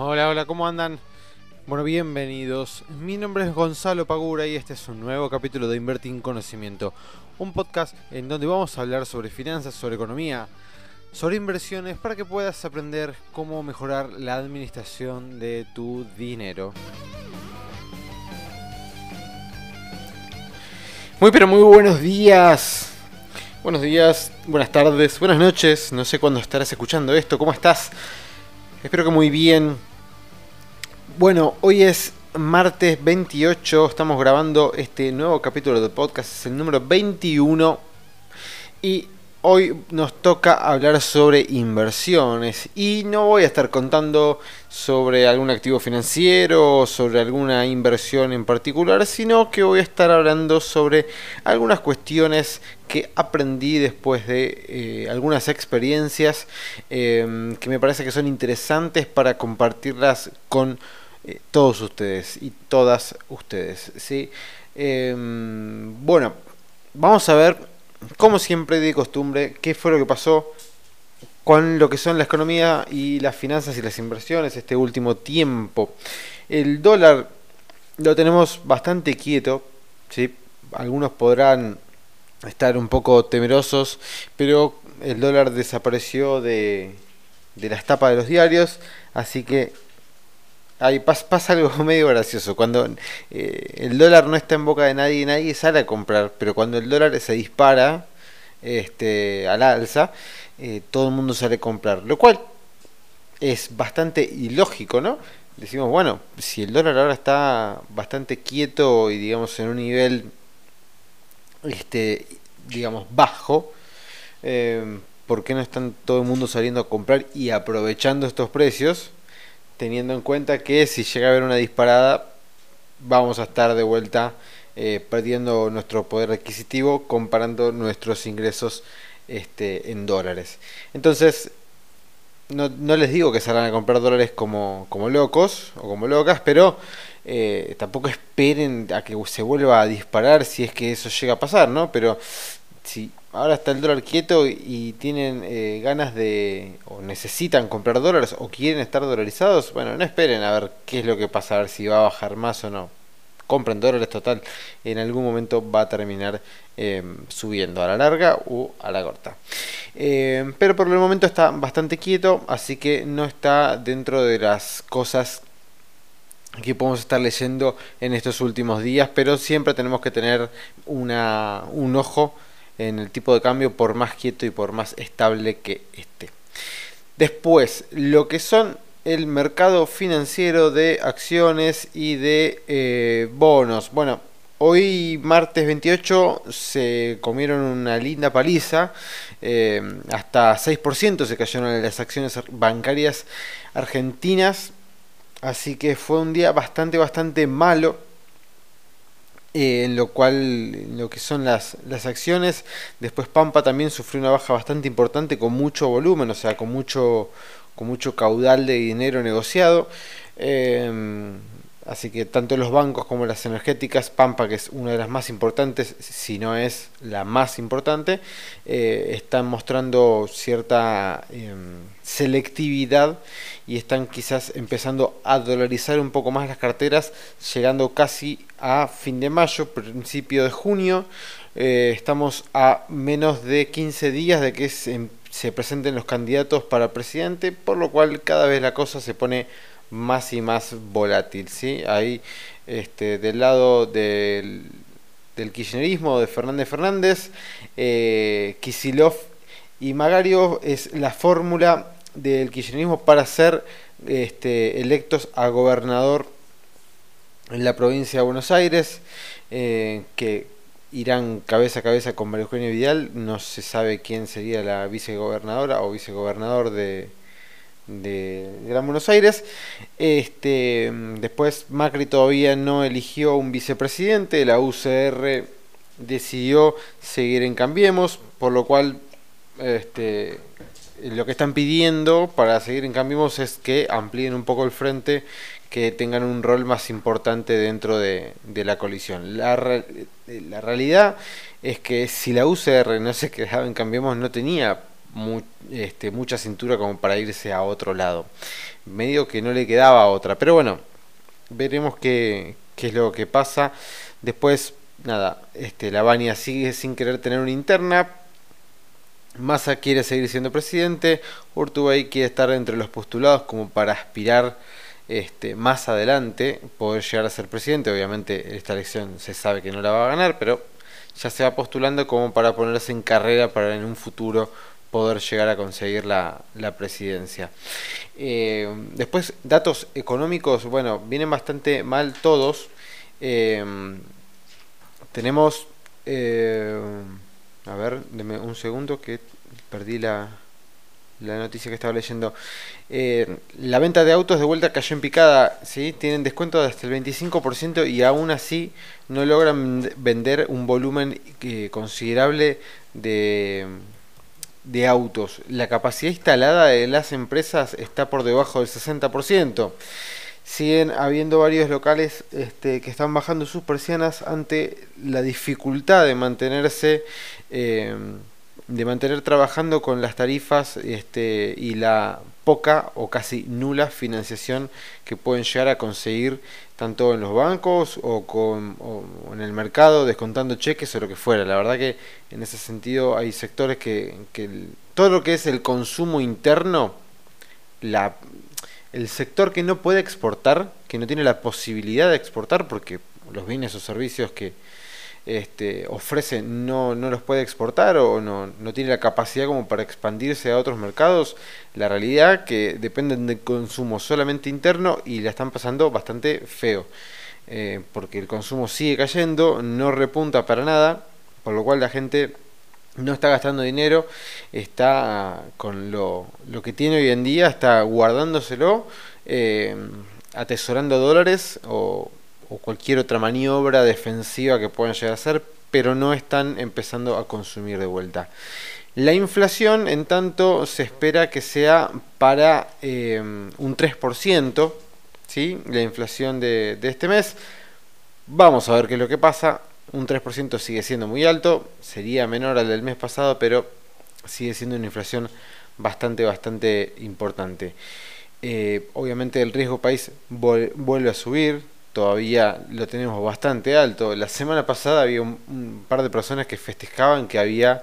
Hola, hola, ¿cómo andan? Bueno, bienvenidos. Mi nombre es Gonzalo Pagura y este es un nuevo capítulo de Invertir en Conocimiento, un podcast en donde vamos a hablar sobre finanzas, sobre economía, sobre inversiones para que puedas aprender cómo mejorar la administración de tu dinero. Muy pero muy buenos días. Buenos días, buenas tardes, buenas noches. No sé cuándo estarás escuchando esto. ¿Cómo estás? Espero que muy bien. Bueno, hoy es martes 28. Estamos grabando este nuevo capítulo de podcast. Es el número 21. Y Hoy nos toca hablar sobre inversiones y no voy a estar contando sobre algún activo financiero o sobre alguna inversión en particular, sino que voy a estar hablando sobre algunas cuestiones que aprendí después de eh, algunas experiencias em, que me parece que son interesantes para compartirlas con eh, todos ustedes y todas ustedes. ¿sí? Em, bueno, vamos a ver como siempre de costumbre, qué fue lo que pasó con lo que son la economía y las finanzas y las inversiones este último tiempo. El dólar lo tenemos bastante quieto, ¿sí? algunos podrán estar un poco temerosos, pero el dólar desapareció de, de las tapas de los diarios, así que Ahí pasa, algo medio gracioso. Cuando eh, el dólar no está en boca de nadie, nadie sale a comprar. Pero cuando el dólar se dispara este, al alza, eh, todo el mundo sale a comprar. Lo cual es bastante ilógico, ¿no? Decimos, bueno, si el dólar ahora está bastante quieto y digamos en un nivel, este, digamos, bajo, eh, ¿por qué no están todo el mundo saliendo a comprar y aprovechando estos precios? Teniendo en cuenta que si llega a haber una disparada, vamos a estar de vuelta eh, perdiendo nuestro poder adquisitivo comparando nuestros ingresos este, en dólares. Entonces, no, les digo que salgan a comprar dólares como, como locos o como locas, pero eh, tampoco esperen a que se vuelva a disparar si es que eso llega a pasar, ¿no? Pero si ahora está el dólar quieto y tienen eh, ganas de o necesitan comprar dólares o quieren estar dolarizados, bueno, no esperen a ver qué es lo que pasa, a ver si va a bajar más o no. Compren dólares total, en algún momento va a terminar em, subiendo a la larga o a la corta. Em, pero por el momento está bastante quieto, así que no está dentro de las cosas que podemos estar leyendo en estos últimos días, pero siempre tenemos que tener una, un ojo en el tipo de cambio por más quieto y por más estable que esté. Después, lo que son el mercado financiero de acciones y de eh, bonos. Bueno, hoy martes 28 se comieron una linda paliza, eh, hasta 6% se cayeron las acciones bancarias argentinas, así que fue un día bastante, bastante malo eh, en lo cual lo que son las, las acciones. Después Pampa también sufrió una baja bastante importante con mucho volumen, o sea, con mucho, con mucho caudal de dinero negociado. Eh, así que tanto los bancos como las energéticas, Pampa, que es una de las más importantes, si no es la más importante, eh, están mostrando cierta em, selectividad y están quizás empezando a dolarizar un poco más las carteras, llegando casi a fin de mayo, principio de junio. Eh, estamos a menos de 15 días de que se, se, presenten los candidatos para presidente, por lo cual cada vez la cosa se pone más y más volátil. ¿sí? Ahí, este, del lado del, del kirchnerismo de Fernández Fernández, eh, Kisilov y Magario es la fórmula del kirchnerismo para ser este, electos a gobernador en la provincia de Buenos Aires, eh, que irán cabeza a cabeza con María Eugenia Vidal, no se sabe quién sería la vicegobernadora o vicegobernador de, de Gran Buenos Aires. Este, después Macri todavía no eligió un vicepresidente, la UCR decidió seguir en Cambiemos, por lo cual este, lo que están pidiendo para seguir en Cambiemos es que amplíen un poco el frente, que tengan un rol más importante dentro de, la colisión. La, la, realidad es que si la UCR no se quedaba en Cambiemos, no tenía este, mucha cintura como para irse a otro lado. Medio que no le quedaba otra, pero bueno, veremos qué, es lo que pasa. Después, nada, este, la Bania sigue sin querer tener una interna. Massa quiere seguir siendo presidente. Urtubey quiere estar entre los postulados como para aspirar este, más adelante poder llegar a ser presidente. Obviamente esta elección se sabe que no la va a ganar, pero ya se va postulando como para ponerse en carrera para en un futuro poder llegar a conseguir la, presidencia. Eh, después, datos económicos, bueno, vienen bastante mal todos. Eh, tenemos, eh, a ver, deme un segundo que perdí la, la noticia que estaba leyendo. la venta de autos de vuelta cayó en picada, ¿sí? tienen descuento de hasta el 25% y aún así no logran vender un volumen considerable de de autos, la capacidad instalada de las empresas está por debajo del 60%. Siguen habiendo varios locales este, que están bajando sus persianas ante la dificultad de mantenerse, eh, de mantener trabajando con las tarifas este, y la poca o casi nula financiación que pueden llegar a conseguir tanto en los bancos o, en el mercado, descontando cheques o lo que fuera. La verdad que en ese sentido hay sectores que, todo lo que es el consumo interno, el sector que no puede exportar, que no tiene la posibilidad de exportar, porque los bienes o servicios que, este, ofrece no, no los puede exportar o no, no tiene la capacidad como para expandirse a otros mercados, la realidad que dependen del consumo solamente interno y la están pasando bastante feo. Eh, porque el consumo sigue cayendo, no repunta para nada, por lo cual la gente no está gastando dinero, está con lo, lo que tiene hoy en día, está guardándoselo, eh, atesorando dólares o, o cualquier otra maniobra defensiva que puedan llegar a hacer, pero no están empezando a consumir de vuelta. La inflación, en tanto, se espera que sea para eh, un 3%, ¿sí? la inflación de, este mes. Vamos a ver qué es lo que pasa. Un 3% sigue siendo muy alto, sería menor al del mes pasado, pero sigue siendo una inflación bastante, bastante importante. Eh, obviamente el riesgo país vuelve a subir, todavía lo tenemos bastante alto. La semana pasada había un, par de personas que festejaban que había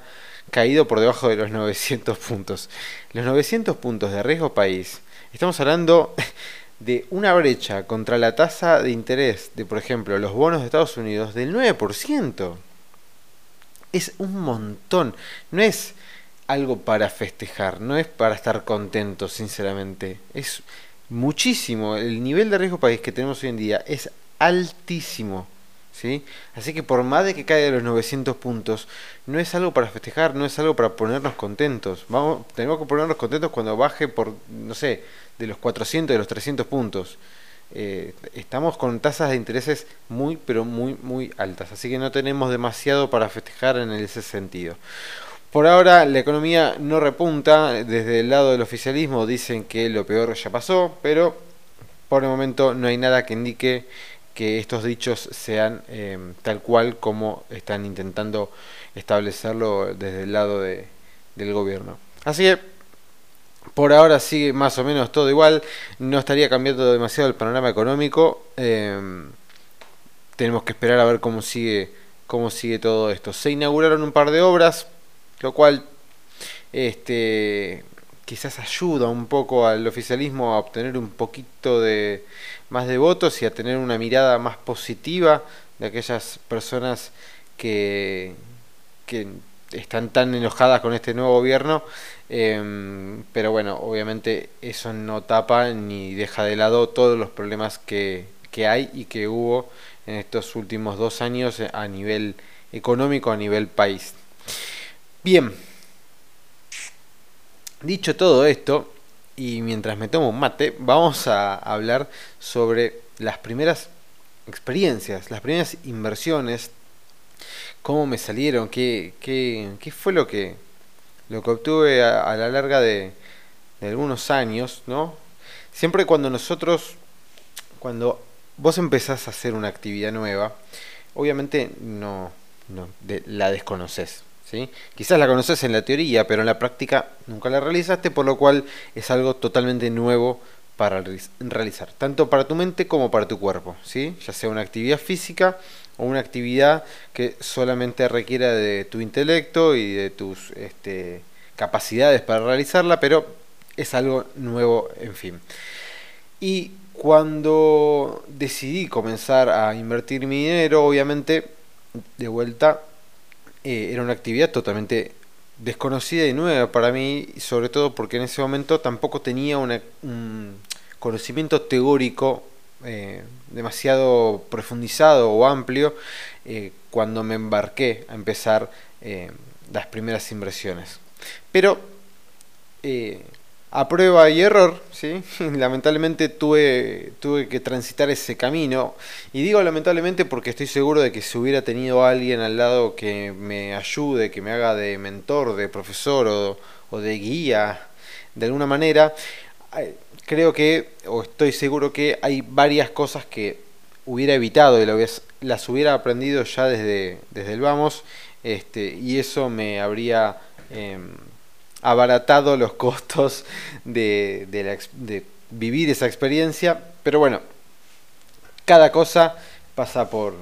caído por debajo de los 900 puntos. Los 900 puntos de riesgo país, estamos hablando de una brecha contra la tasa de interés de, por ejemplo, los bonos de Estados Unidos del 9%. Es un montón. No es algo para festejar, no es para estar contento, sinceramente. Es muchísimo. El nivel de riesgo país que tenemos hoy en día es altísimo. ¿sí? Así que por más de que caiga de los 900 puntos, no es algo para festejar, no es algo para ponernos contentos. Vamos, tenemos que ponernos contentos cuando baje por, no sé, de los 400, de los 300 puntos. Eh, estamos con tasas de intereses muy, pero muy, muy altas. Así que no tenemos demasiado para festejar en ese sentido. Por ahora la economía no repunta, desde el lado del oficialismo dicen que lo peor ya pasó, pero por el momento no hay nada que indique que estos dichos sean eh, tal cual como están intentando establecerlo desde el lado de, del gobierno. Así que por ahora sigue más o menos todo igual, no estaría cambiando demasiado el panorama económico, eh, tenemos que esperar a ver cómo sigue, cómo sigue todo esto. Se inauguraron un par de obras, lo cual este, quizás ayuda un poco al oficialismo a obtener un poquito de más de votos y a tener una mirada más positiva de aquellas personas que, que están tan enojadas con este nuevo gobierno, em, pero bueno, obviamente eso no tapa ni deja de lado todos los problemas que, que hay y que hubo en estos últimos dos años a nivel económico, a nivel país. Bien, dicho todo esto, y mientras me tomo un mate, vamos a hablar sobre las primeras experiencias, las primeras inversiones, cómo me salieron, qué, qué, qué fue lo que, lo que obtuve a, la larga de, de, algunos años, ¿no? Siempre cuando nosotros, cuando vos empezás a hacer una actividad nueva, obviamente no, no la desconoces. ¿Sí? Quizás la conoces en la teoría, pero en la práctica nunca la realizaste, por lo cual es algo totalmente nuevo para realizar, tanto para tu mente como para tu cuerpo, ¿sí? ya sea una actividad física o una actividad que solamente requiera de tu intelecto y de tus este, capacidades para realizarla, pero es algo nuevo, en fin. Y cuando decidí comenzar a invertir mi dinero, obviamente, de vuelta, eh, era una actividad totalmente desconocida y nueva para mí, sobre todo porque en ese momento tampoco tenía un conocimiento teórico eh, demasiado profundizado o amplio eh, cuando me embarqué a empezar las primeras inversiones. Pero a prueba y error, ¿sí? lamentablemente tuve, tuve que transitar ese camino. Y digo lamentablemente porque estoy seguro de que si hubiera tenido alguien al lado que me ayude, que me haga de mentor, de profesor o, o de guía, de alguna manera, creo que, o estoy seguro que hay varias cosas que hubiera evitado y las hubiera aprendido ya desde, desde el vamos, este, y eso me habría... Em, abaratado los costos de, vivir esa experiencia. Pero bueno, cada cosa pasa por,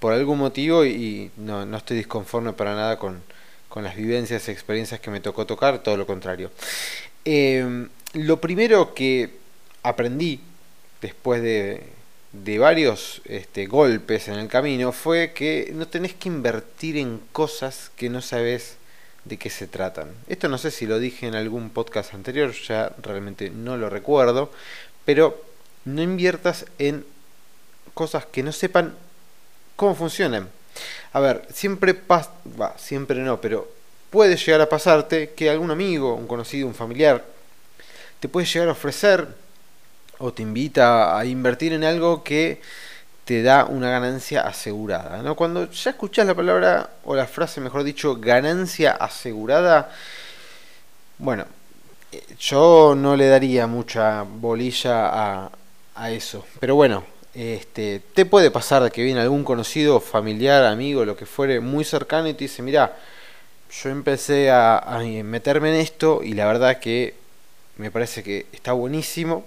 por algún motivo y no, no, estoy disconforme para nada con, con las vivencias y experiencias que me tocó tocar, todo lo contrario. Em, lo primero que aprendí después de, de varios este, golpes en el camino fue que no tenés que invertir en cosas que no sabes de qué se tratan. Esto no sé si lo dije en algún podcast anterior, ya realmente no lo recuerdo, pero no inviertas en cosas que no sepan cómo funcionan. A ver, siempre pasa, siempre no, pero puede llegar a pasarte que algún amigo, un conocido, un familiar, te puede llegar a ofrecer o te invita a invertir en algo que te da una ganancia asegurada. ¿no? Cuando ya escuchas la palabra, o la frase, mejor dicho, ganancia asegurada, bueno, yo no le daría mucha bolilla a, a eso. Pero bueno, este, te puede pasar que viene algún conocido, familiar, amigo, lo que fuere, muy cercano y te dice, mira, yo empecé a, a meterme en esto y la verdad que me parece que está buenísimo.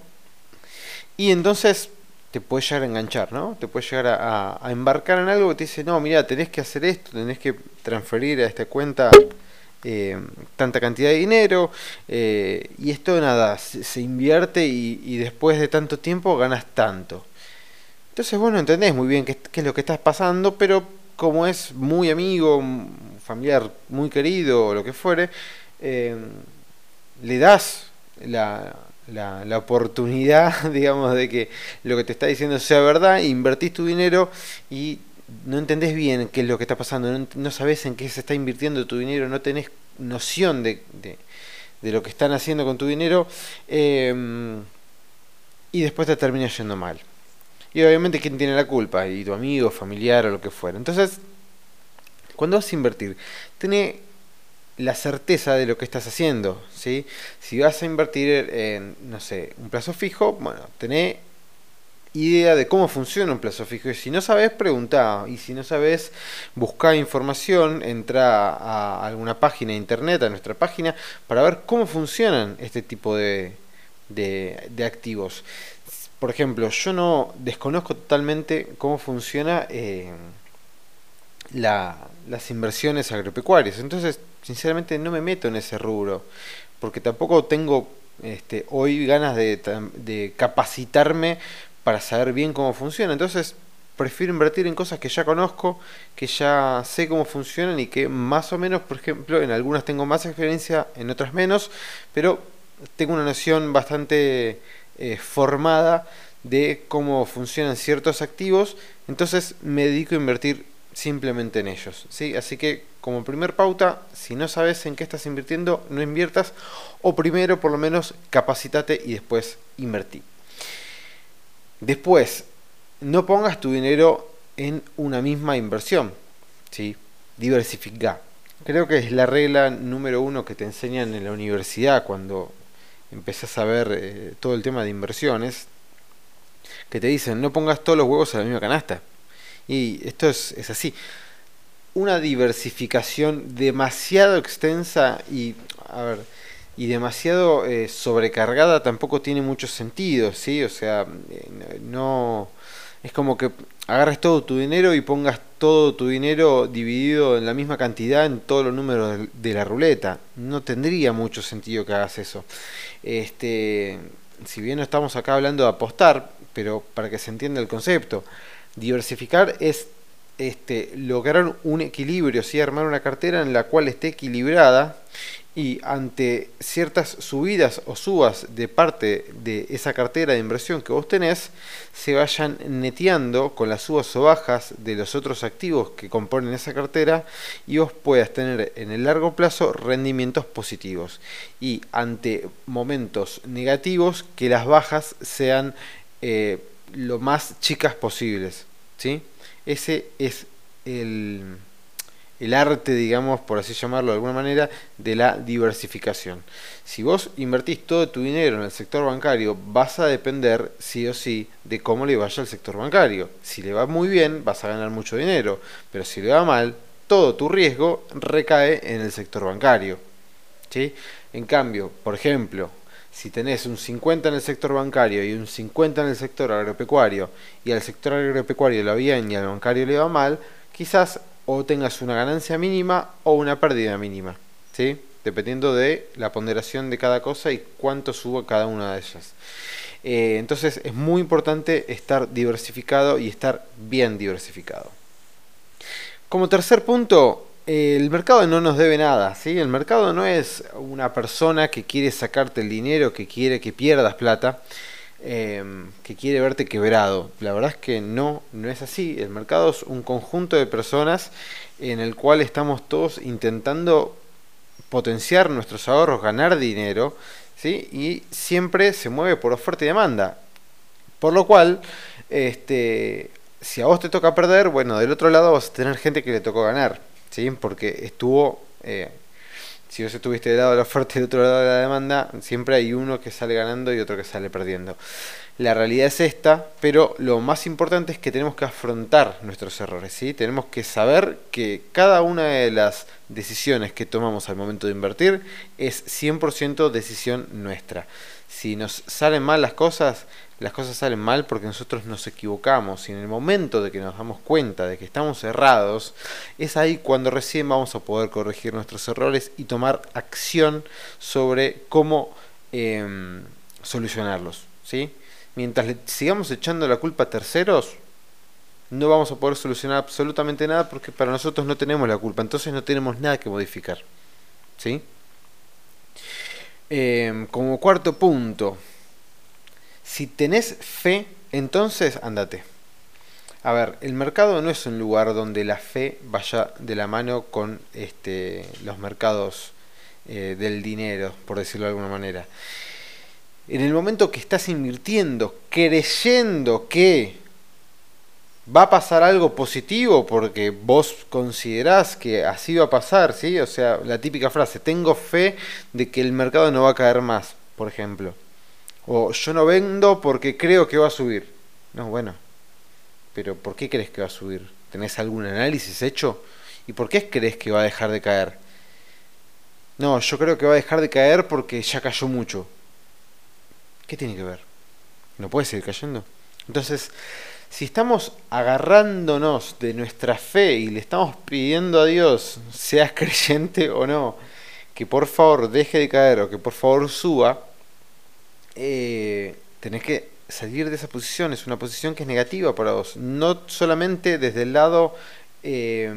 Y entonces te puede llegar a enganchar, ¿no? Te puede llegar a, embarcar en algo que te dice, no, mira, tenés que hacer esto, tenés que transferir a esta cuenta eh, tanta cantidad de dinero, eh, y esto nada, se, invierte y, después de tanto tiempo ganas tanto. Entonces, bueno, entendés muy bien qué, es lo que estás pasando, pero como es muy amigo, familiar muy querido o lo que fuere, eh, le das la, la, la, oportunidad, digamos, de que lo que te está diciendo sea verdad, invertís tu dinero y no entendés bien qué es lo que está pasando, no, sabés en qué se está invirtiendo tu dinero, no tenés noción de, de, lo que están haciendo con tu dinero em, y después te termina yendo mal. Y obviamente quién tiene la culpa, y tu amigo, familiar o lo que fuera. Entonces, cuando vas a invertir, tenés la certeza de lo que estás haciendo. Si vas a invertir en, no sé, un plazo fijo, bueno, tenés idea de cómo funciona un plazo fijo. Y si no sabes, pregunta. Y si no sabes, busca información, entra a alguna página de internet, a nuestra página, para ver cómo funcionan este tipo de, de, activos. Por ejemplo, yo no desconozco totalmente cómo funciona eh, la, las inversiones agropecuarias. Entonces, sinceramente no me meto en ese rubro, porque tampoco tengo este, hoy ganas de, capacitarme para saber bien cómo funciona. Entonces, prefiero invertir en cosas que ya conozco, que ya sé cómo funcionan y que más o menos, por ejemplo, en algunas tengo más experiencia, en otras menos, pero tengo una noción bastante eh, formada de cómo funcionan ciertos activos, entonces me dedico a invertir simplemente en ellos. ¿sí? Así que como primer pauta, si no sabes en qué estás invirtiendo, no inviertas o primero por lo menos capacitate y después invertí. Después, no pongas tu dinero en una misma inversión. ¿sí? Diversifica. Creo que es la regla número uno que te enseñan en la universidad cuando empezás a ver eh, todo el tema de inversiones. Que te dicen, no pongas todos los huevos en la misma canasta. Y esto es, es así. Una diversificación demasiado extensa y, a ver, y demasiado eh, sobrecargada tampoco tiene mucho sentido, ¿sí? O sea, eh, no... Es como que agarres todo tu dinero y pongas todo tu dinero dividido en la misma cantidad en todos los números de la ruleta. No tendría mucho sentido que hagas eso. Este, si bien no estamos acá hablando de apostar, pero para que se entienda el concepto, diversificar es este, lograr un equilibrio, ¿sí? armar una cartera en la cual esté equilibrada y ante ciertas subidas o subas de parte de esa cartera de inversión que vos tenés, se vayan neteando con las subas o bajas de los otros activos que componen esa cartera y vos puedas tener en el largo plazo rendimientos positivos. Y ante momentos negativos, que las bajas sean eh, lo más chicas posibles. ¿sí? Ese es el el arte, digamos, por así llamarlo de alguna manera, de la diversificación. Si vos invertís todo tu dinero en el sector bancario, vas a depender sí o sí de cómo le vaya al sector bancario. Si le va muy bien, vas a ganar mucho dinero, pero si le va mal, todo tu riesgo recae en el sector bancario. ¿sí? En cambio, por ejemplo, si tenés un 50 en el sector bancario y un 50 en el sector agropecuario, y al sector agropecuario le va bien y al bancario le va mal, quizás o tengas una ganancia mínima o una pérdida mínima, ¿sí? dependiendo de la ponderación de cada cosa y cuánto suba cada una de ellas. Eh, entonces es muy importante estar diversificado y estar bien diversificado. Como tercer punto, el mercado no nos debe nada, ¿sí? El mercado no es una persona que quiere sacarte el dinero, que quiere que pierdas plata. Em, que quiere verte quebrado. La verdad es que no, no es así. El mercado es un conjunto de personas en el cual estamos todos intentando potenciar nuestros ahorros, ganar dinero, ¿sí? y siempre se mueve por oferta y demanda. Por lo cual, este, si a vos te toca perder, bueno, del otro lado vas a tener gente que le tocó ganar, ¿sí? porque estuvo eh, si vos estuviste del lado de la oferta y del otro lado de la demanda, siempre hay uno que sale ganando y otro que sale perdiendo. La realidad es esta, pero lo más importante es que tenemos que afrontar nuestros errores, ¿sí? Tenemos que saber que cada una de las decisiones que tomamos al momento de invertir es 100% decisión nuestra. Si nos salen mal las cosas, las cosas salen mal porque nosotros nos equivocamos y en el momento de que nos damos cuenta de que estamos errados, es ahí cuando recién vamos a poder corregir nuestros errores y tomar acción sobre cómo em, solucionarlos. ¿sí? Mientras le sigamos echando la culpa a terceros, no vamos a poder solucionar absolutamente nada porque para nosotros no tenemos la culpa, entonces no tenemos nada que modificar. ¿sí? Em, como cuarto punto, si tenés fe, entonces andate. A ver, el mercado no es un lugar donde la fe vaya de la mano con este, los mercados eh, del dinero, por decirlo de alguna manera. En el momento que estás invirtiendo, creyendo que va a pasar algo positivo porque vos considerás que así va a pasar, ¿sí? O sea, la típica frase, tengo fe de que el mercado no va a caer más, por ejemplo. O yo no vendo porque creo que va a subir. No, bueno. Pero ¿por qué crees que va a subir? ¿Tenés algún análisis hecho? ¿Y por qué crees que va a dejar de caer? No, yo creo que va a dejar de caer porque ya cayó mucho. ¿Qué tiene que ver? ¿No puede seguir cayendo? Entonces, si estamos agarrándonos de nuestra fe y le estamos pidiendo a Dios, seas creyente o no, que por favor deje de caer o que por favor suba, eh, tenés que salir de esa posición, es una posición que es negativa para vos, no solamente desde el lado eh,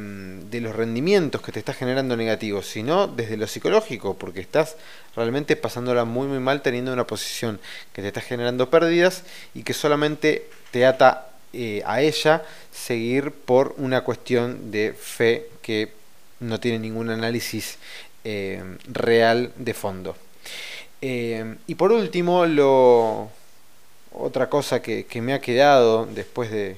de los rendimientos que te está generando negativos, sino desde lo psicológico, porque estás realmente pasándola muy muy mal teniendo una posición que te está generando pérdidas y que solamente te ata eh, a ella seguir por una cuestión de fe que no tiene ningún análisis eh, real de fondo. Eh, y por último, lo, otra cosa que, me ha quedado después de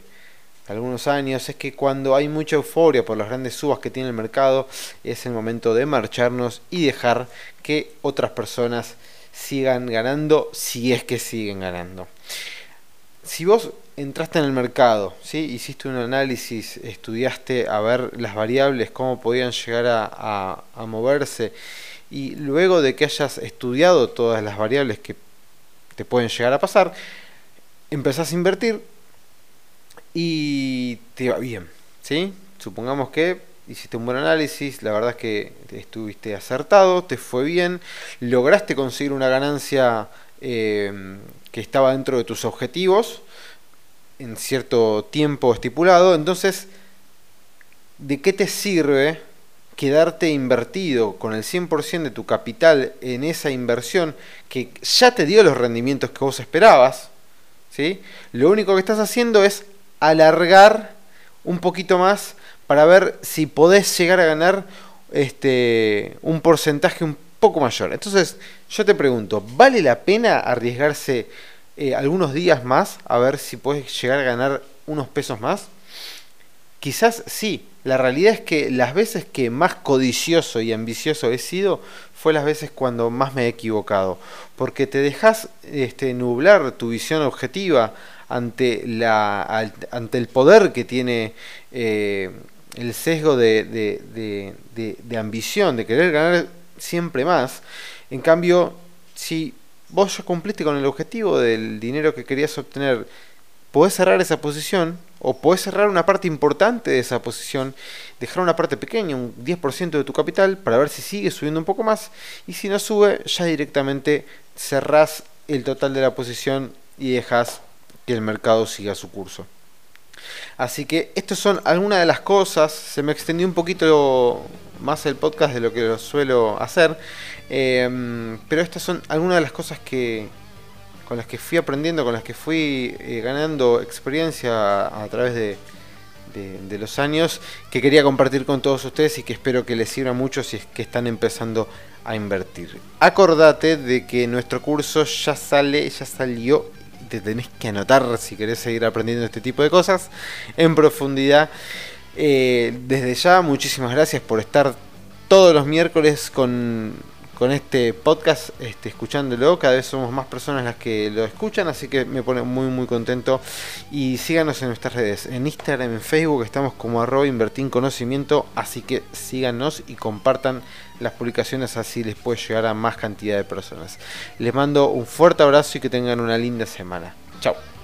algunos años es que cuando hay mucha euforia por las grandes subas que tiene el mercado, es el momento de marcharnos y dejar que otras personas sigan ganando si es que siguen ganando. si vos entraste en el mercado, ¿sí? hiciste un análisis, estudiaste a ver las variables, cómo podían llegar a moverse, y luego de que hayas estudiado todas las variables que te pueden llegar a pasar, empezás a invertir y te va bien, ¿sí? Supongamos que hiciste un buen análisis, la verdad es que estuviste acertado, te fue bien, lograste conseguir una ganancia eh, que estaba dentro de tus objetivos en cierto tiempo estipulado, entonces, ¿de qué te sirve quedarte invertido con el 100% de tu capital en esa inversión que ya te dio los rendimientos que vos esperabas? ¿sí? Lo único que estás haciendo es alargar un poquito más para ver si podés llegar a ganar este, un porcentaje un poco mayor. Entonces, yo te pregunto, ¿vale la pena arriesgarse eh, algunos días más a ver si podés llegar a ganar unos pesos más? Quizás sí. La realidad es que las veces que más codicioso y ambicioso he sido fue las veces cuando más me he equivocado. Porque te dejas este, nublar tu visión objetiva ante, el poder que tiene eh, el sesgo de, de, de, ambición, de querer ganar siempre más. En cambio, si vos ya cumpliste con el objetivo del dinero que querías obtener, podés cerrar esa posición o podés cerrar una parte importante de esa posición, dejar una parte pequeña, un 10% de tu capital, para ver si sigue subiendo un poco más. Y si no sube, ya directamente cerrás el total de la posición y dejas que el mercado siga su curso. Así que estas son algunas de las cosas. Se me extendió un poquito más el podcast de lo que lo suelo hacer. Em, pero estas son algunas de las cosas que, con las que fui aprendiendo, con las que fui eh, ganando experiencia a, través de, los años, que quería compartir con todos ustedes y que espero que les sirva mucho si es que están empezando a invertir. Acordate de que nuestro curso ya sale, ya salió, te tenés que anotar si querés seguir aprendiendo este tipo de cosas en profundidad. Eh, desde ya, muchísimas gracias por estar todos los miércoles con con este podcast, este, escuchándolo. Cada vez somos más personas las que lo escuchan, así que me pone muy muy contento. Y síganos en nuestras redes, en Instagram, en Facebook, estamos como arroba invertir conocimiento, así que síganos y compartan las publicaciones, así les puede llegar a más cantidad de personas. Les mando un fuerte abrazo y que tengan una linda semana. Chao.